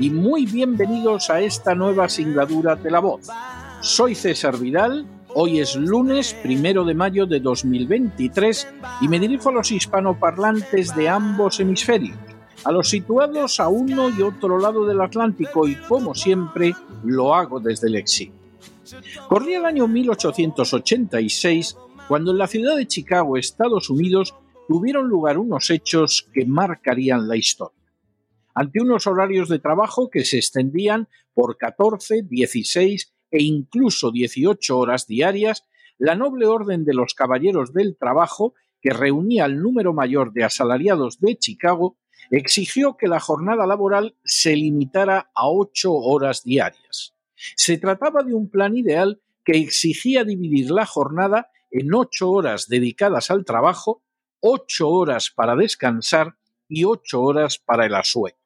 y muy bienvenidos a esta nueva singladura de La Voz. Soy César Vidal, hoy es lunes primero de mayo de 2023 y me dirijo a los hispanoparlantes de ambos hemisferios, a los situados a uno y otro lado del Atlántico y como siempre lo hago desde el exilio. Corría el año 1886 cuando en la ciudad de Chicago, Estados Unidos, tuvieron lugar unos hechos que marcarían la historia. Ante unos horarios de trabajo que se extendían por 14, 16 e incluso 18 horas diarias, la noble orden de los caballeros del trabajo, que reunía el número mayor de asalariados de Chicago, exigió que la jornada laboral se limitara a ocho horas diarias. Se trataba de un plan ideal que exigía dividir la jornada en ocho horas dedicadas al trabajo, ocho horas para descansar y ocho horas para el asueto.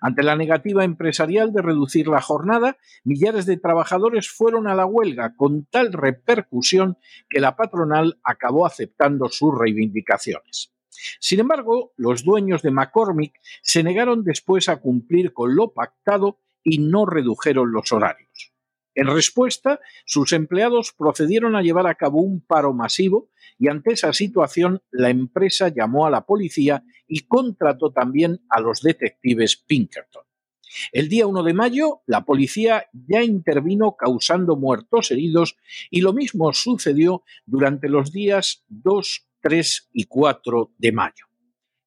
Ante la negativa empresarial de reducir la jornada, millares de trabajadores fueron a la huelga con tal repercusión que la patronal acabó aceptando sus reivindicaciones. Sin embargo, los dueños de McCormick se negaron después a cumplir con lo pactado y no redujeron los horarios. En respuesta, sus empleados procedieron a llevar a cabo un paro masivo y ante esa situación la empresa llamó a la policía y contrató también a los detectives Pinkerton. El día 1 de mayo, la policía ya intervino causando muertos heridos y lo mismo sucedió durante los días 2, 3 y 4 de mayo.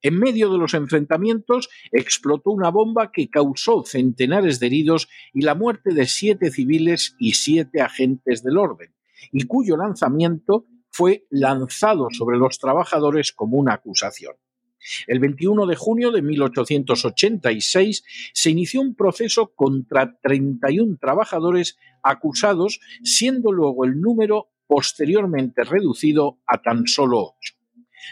En medio de los enfrentamientos explotó una bomba que causó centenares de heridos y la muerte de siete civiles y siete agentes del orden, y cuyo lanzamiento fue lanzado sobre los trabajadores como una acusación. El 21 de junio de 1886 se inició un proceso contra 31 trabajadores acusados, siendo luego el número posteriormente reducido a tan solo ocho.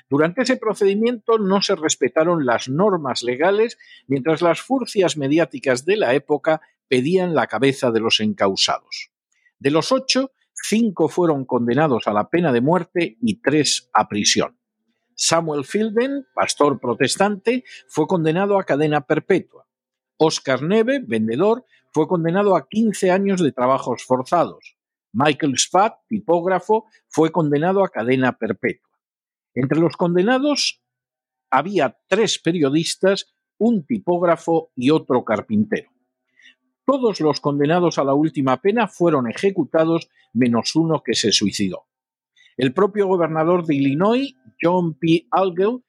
Durante ese procedimiento no se respetaron las normas legales, mientras las furcias mediáticas de la época pedían la cabeza de los encausados. De los ocho, cinco fueron condenados a la pena de muerte y tres a prisión. Samuel Fielden, pastor protestante, fue condenado a cadena perpetua. Oscar Neve, vendedor, fue condenado a 15 años de trabajos forzados. Michael Spath, tipógrafo, fue condenado a cadena perpetua. Entre los condenados había tres periodistas, un tipógrafo y otro carpintero. Todos los condenados a la última pena fueron ejecutados menos uno que se suicidó. El propio gobernador de Illinois, John P. Algell,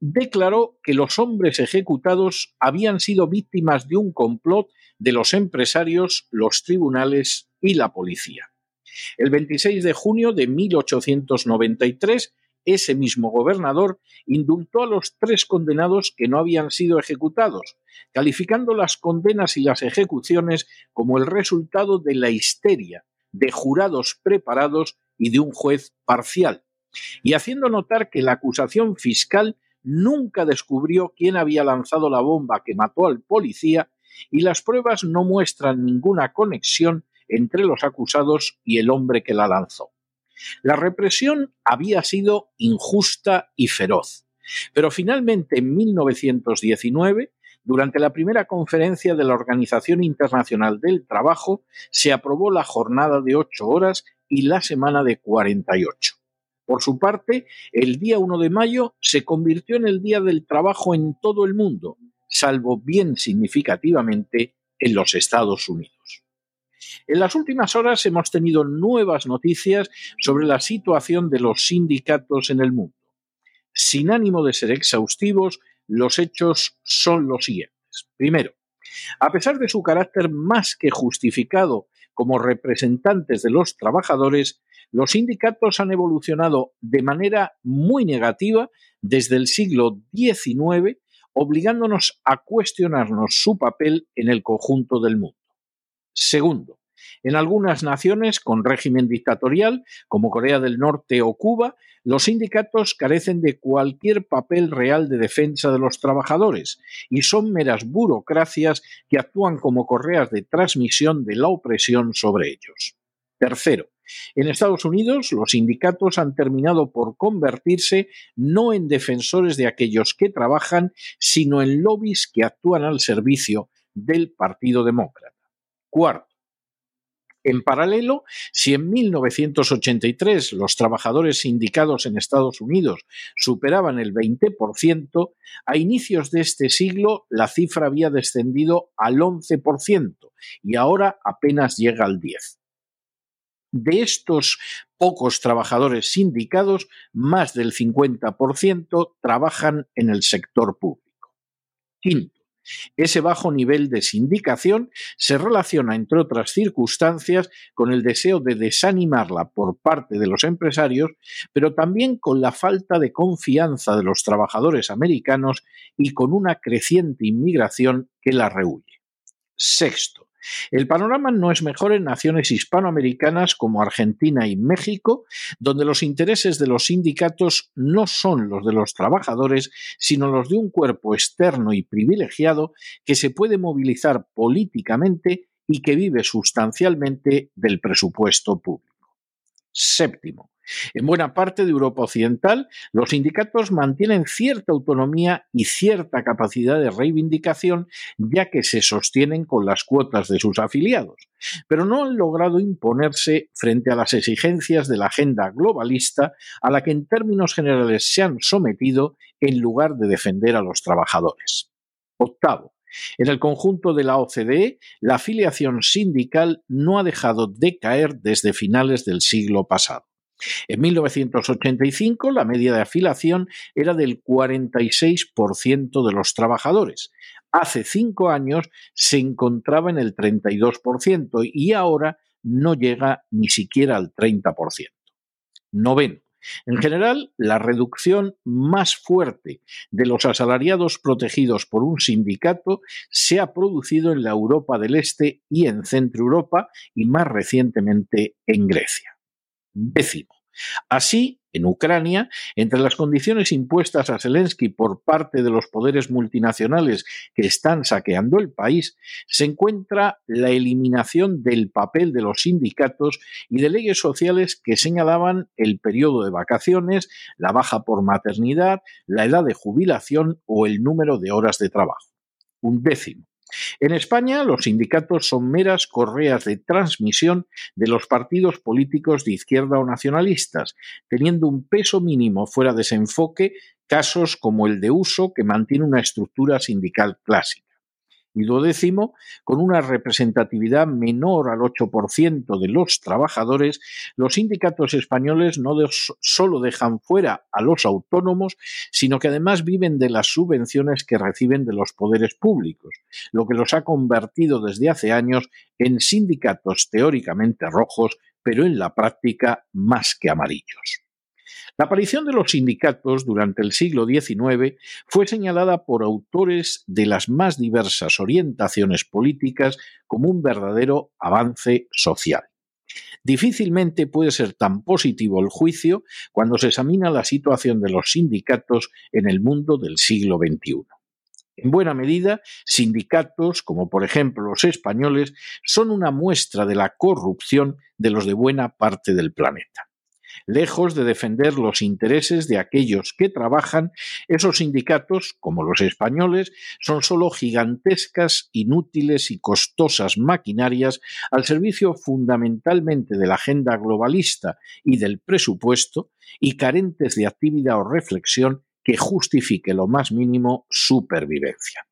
declaró que los hombres ejecutados habían sido víctimas de un complot de los empresarios, los tribunales y la policía. El 26 de junio de 1893, ese mismo gobernador indultó a los tres condenados que no habían sido ejecutados, calificando las condenas y las ejecuciones como el resultado de la histeria, de jurados preparados y de un juez parcial, y haciendo notar que la acusación fiscal nunca descubrió quién había lanzado la bomba que mató al policía y las pruebas no muestran ninguna conexión entre los acusados y el hombre que la lanzó. La represión había sido injusta y feroz, pero finalmente en 1919, durante la primera conferencia de la Organización Internacional del Trabajo, se aprobó la jornada de ocho horas y la semana de 48. Por su parte, el día 1 de mayo se convirtió en el Día del Trabajo en todo el mundo, salvo bien significativamente en los Estados Unidos. En las últimas horas hemos tenido nuevas noticias sobre la situación de los sindicatos en el mundo. Sin ánimo de ser exhaustivos, los hechos son los siguientes. Primero, a pesar de su carácter más que justificado como representantes de los trabajadores, los sindicatos han evolucionado de manera muy negativa desde el siglo XIX, obligándonos a cuestionarnos su papel en el conjunto del mundo. Segundo, en algunas naciones con régimen dictatorial, como Corea del Norte o Cuba, los sindicatos carecen de cualquier papel real de defensa de los trabajadores y son meras burocracias que actúan como correas de transmisión de la opresión sobre ellos. Tercero, en Estados Unidos, los sindicatos han terminado por convertirse no en defensores de aquellos que trabajan, sino en lobbies que actúan al servicio del Partido Demócrata. Cuarto, en paralelo, si en 1983 los trabajadores sindicados en Estados Unidos superaban el 20%, a inicios de este siglo la cifra había descendido al 11% y ahora apenas llega al 10%. De estos pocos trabajadores sindicados, más del 50% trabajan en el sector público. Quinto, ese bajo nivel de sindicación se relaciona, entre otras circunstancias, con el deseo de desanimarla por parte de los empresarios, pero también con la falta de confianza de los trabajadores americanos y con una creciente inmigración que la rehuye. Sexto, el panorama no es mejor en naciones hispanoamericanas como Argentina y México, donde los intereses de los sindicatos no son los de los trabajadores, sino los de un cuerpo externo y privilegiado que se puede movilizar políticamente y que vive sustancialmente del presupuesto público. Séptimo, en buena parte de Europa Occidental, los sindicatos mantienen cierta autonomía y cierta capacidad de reivindicación, ya que se sostienen con las cuotas de sus afiliados, pero no han logrado imponerse frente a las exigencias de la agenda globalista a la que en términos generales se han sometido en lugar de defender a los trabajadores. Octavo, en el conjunto de la OCDE, la afiliación sindical no ha dejado de caer desde finales del siglo pasado. En 1985 la media de afiliación era del 46% de los trabajadores. Hace cinco años se encontraba en el 32% y ahora no llega ni siquiera al 30%. Noveno. En general, la reducción más fuerte de los asalariados protegidos por un sindicato se ha producido en la Europa del Este y en Centro Europa y más recientemente en Grecia. Décimo. Así, en Ucrania, entre las condiciones impuestas a Zelensky por parte de los poderes multinacionales que están saqueando el país, se encuentra la eliminación del papel de los sindicatos y de leyes sociales que señalaban el periodo de vacaciones, la baja por maternidad, la edad de jubilación o el número de horas de trabajo. Un décimo. En España, los sindicatos son meras correas de transmisión de los partidos políticos de izquierda o nacionalistas, teniendo un peso mínimo fuera de ese enfoque casos como el de uso que mantiene una estructura sindical clásica y duodécimo, con una representatividad menor al 8% de los trabajadores, los sindicatos españoles no solo dejan fuera a los autónomos, sino que además viven de las subvenciones que reciben de los poderes públicos, lo que los ha convertido desde hace años en sindicatos teóricamente rojos, pero en la práctica más que amarillos. La aparición de los sindicatos durante el siglo XIX fue señalada por autores de las más diversas orientaciones políticas como un verdadero avance social. Difícilmente puede ser tan positivo el juicio cuando se examina la situación de los sindicatos en el mundo del siglo XXI. En buena medida, sindicatos, como por ejemplo los españoles, son una muestra de la corrupción de los de buena parte del planeta. Lejos de defender los intereses de aquellos que trabajan, esos sindicatos, como los españoles, son solo gigantescas, inútiles y costosas maquinarias al servicio fundamentalmente de la agenda globalista y del presupuesto y carentes de actividad o reflexión que justifique lo más mínimo su pervivencia.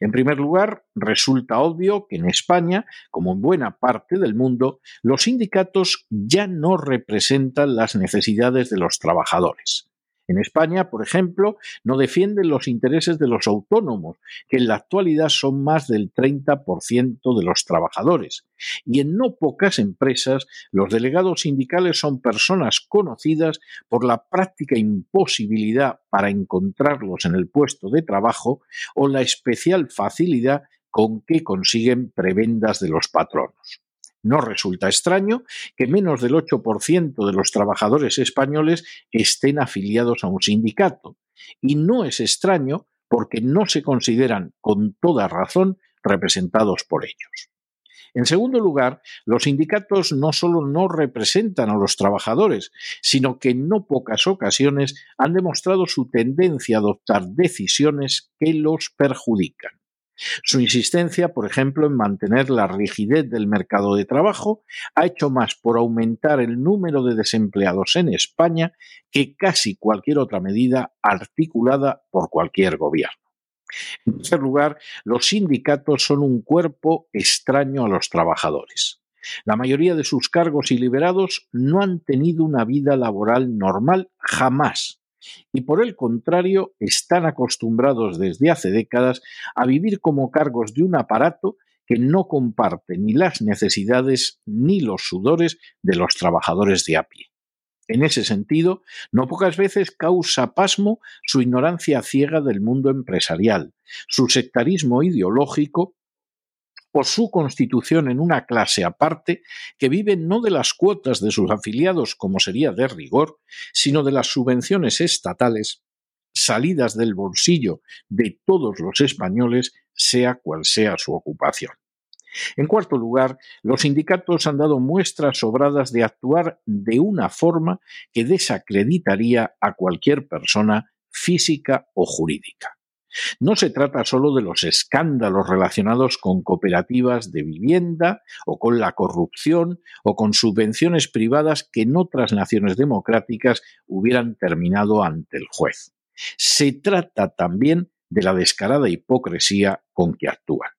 En primer lugar, resulta obvio que en España, como en buena parte del mundo, los sindicatos ya no representan las necesidades de los trabajadores. En España, por ejemplo, no defienden los intereses de los autónomos, que en la actualidad son más del 30% de los trabajadores. Y en no pocas empresas, los delegados sindicales son personas conocidas por la práctica imposibilidad para encontrarlos en el puesto de trabajo o la especial facilidad con que consiguen prebendas de los patronos. No resulta extraño que menos del 8% de los trabajadores españoles estén afiliados a un sindicato. Y no es extraño porque no se consideran con toda razón representados por ellos. En segundo lugar, los sindicatos no solo no representan a los trabajadores, sino que en no pocas ocasiones han demostrado su tendencia a adoptar decisiones que los perjudican. Su insistencia, por ejemplo, en mantener la rigidez del mercado de trabajo ha hecho más por aumentar el número de desempleados en España que casi cualquier otra medida articulada por cualquier gobierno. En tercer lugar, los sindicatos son un cuerpo extraño a los trabajadores. La mayoría de sus cargos y liberados no han tenido una vida laboral normal jamás y por el contrario están acostumbrados desde hace décadas a vivir como cargos de un aparato que no comparte ni las necesidades ni los sudores de los trabajadores de a pie. En ese sentido, no pocas veces causa pasmo su ignorancia ciega del mundo empresarial, su sectarismo ideológico o su constitución en una clase aparte que vive no de las cuotas de sus afiliados, como sería de rigor, sino de las subvenciones estatales salidas del bolsillo de todos los españoles, sea cual sea su ocupación. En cuarto lugar, los sindicatos han dado muestras sobradas de actuar de una forma que desacreditaría a cualquier persona física o jurídica. No se trata solo de los escándalos relacionados con cooperativas de vivienda o con la corrupción o con subvenciones privadas que en otras naciones democráticas hubieran terminado ante el juez. Se trata también de la descarada hipocresía con que actúan.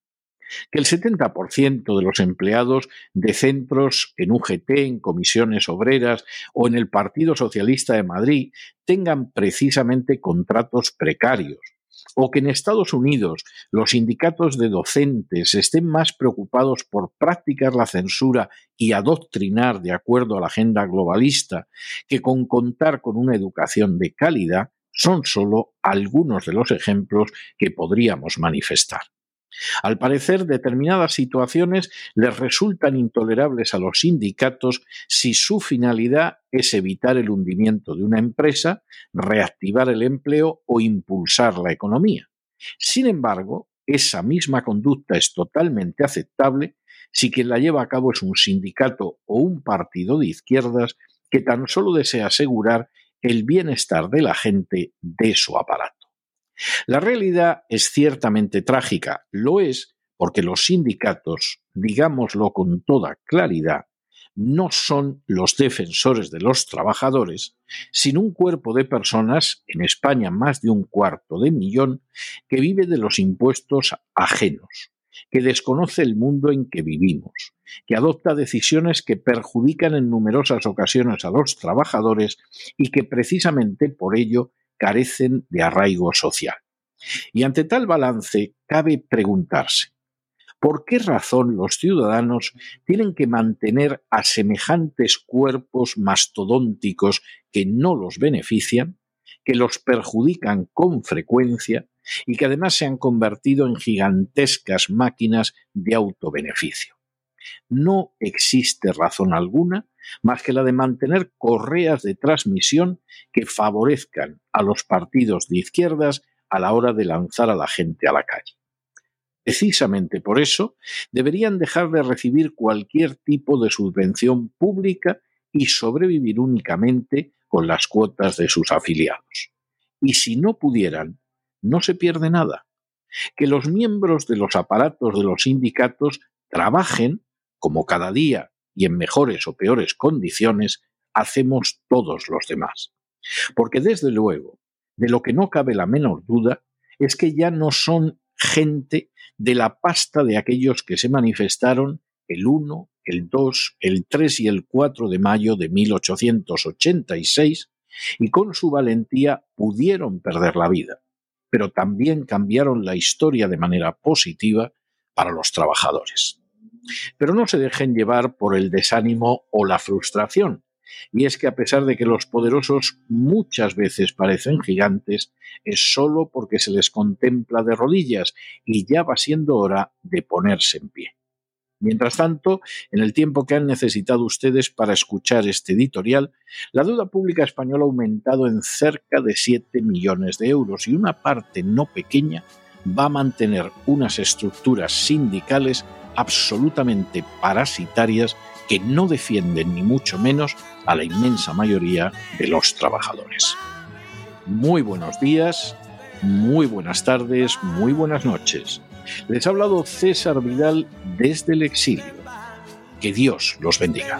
Que el 70% de los empleados de centros en UGT, en comisiones obreras o en el Partido Socialista de Madrid tengan precisamente contratos precarios o que en Estados Unidos los sindicatos de docentes estén más preocupados por practicar la censura y adoctrinar de acuerdo a la agenda globalista que con contar con una educación de calidad, son solo algunos de los ejemplos que podríamos manifestar. Al parecer, determinadas situaciones les resultan intolerables a los sindicatos si su finalidad es evitar el hundimiento de una empresa, reactivar el empleo o impulsar la economía. Sin embargo, esa misma conducta es totalmente aceptable si quien la lleva a cabo es un sindicato o un partido de izquierdas que tan solo desea asegurar el bienestar de la gente de su aparato. La realidad es ciertamente trágica, lo es porque los sindicatos, digámoslo con toda claridad, no son los defensores de los trabajadores, sino un cuerpo de personas, en España más de un cuarto de millón, que vive de los impuestos ajenos, que desconoce el mundo en que vivimos, que adopta decisiones que perjudican en numerosas ocasiones a los trabajadores y que precisamente por ello carecen de arraigo social. Y ante tal balance cabe preguntarse, ¿por qué razón los ciudadanos tienen que mantener a semejantes cuerpos mastodónticos que no los benefician, que los perjudican con frecuencia y que además se han convertido en gigantescas máquinas de autobeneficio? No existe razón alguna más que la de mantener correas de transmisión que favorezcan a los partidos de izquierdas a la hora de lanzar a la gente a la calle. Precisamente por eso deberían dejar de recibir cualquier tipo de subvención pública y sobrevivir únicamente con las cuotas de sus afiliados. Y si no pudieran, no se pierde nada. Que los miembros de los aparatos de los sindicatos trabajen, como cada día y en mejores o peores condiciones, hacemos todos los demás. Porque desde luego, de lo que no cabe la menor duda es que ya no son gente de la pasta de aquellos que se manifestaron el 1, el 2, el 3 y el 4 de mayo de 1886 y con su valentía pudieron perder la vida, pero también cambiaron la historia de manera positiva para los trabajadores. Pero no se dejen llevar por el desánimo o la frustración, y es que a pesar de que los poderosos muchas veces parecen gigantes, es solo porque se les contempla de rodillas y ya va siendo hora de ponerse en pie. Mientras tanto, en el tiempo que han necesitado ustedes para escuchar este editorial, la deuda pública española ha aumentado en cerca de 7 millones de euros y una parte no pequeña va a mantener unas estructuras sindicales absolutamente parasitarias que no defienden ni mucho menos a la inmensa mayoría de los trabajadores. Muy buenos días, muy buenas tardes, muy buenas noches. Les ha hablado César Vidal desde el exilio. Que Dios los bendiga.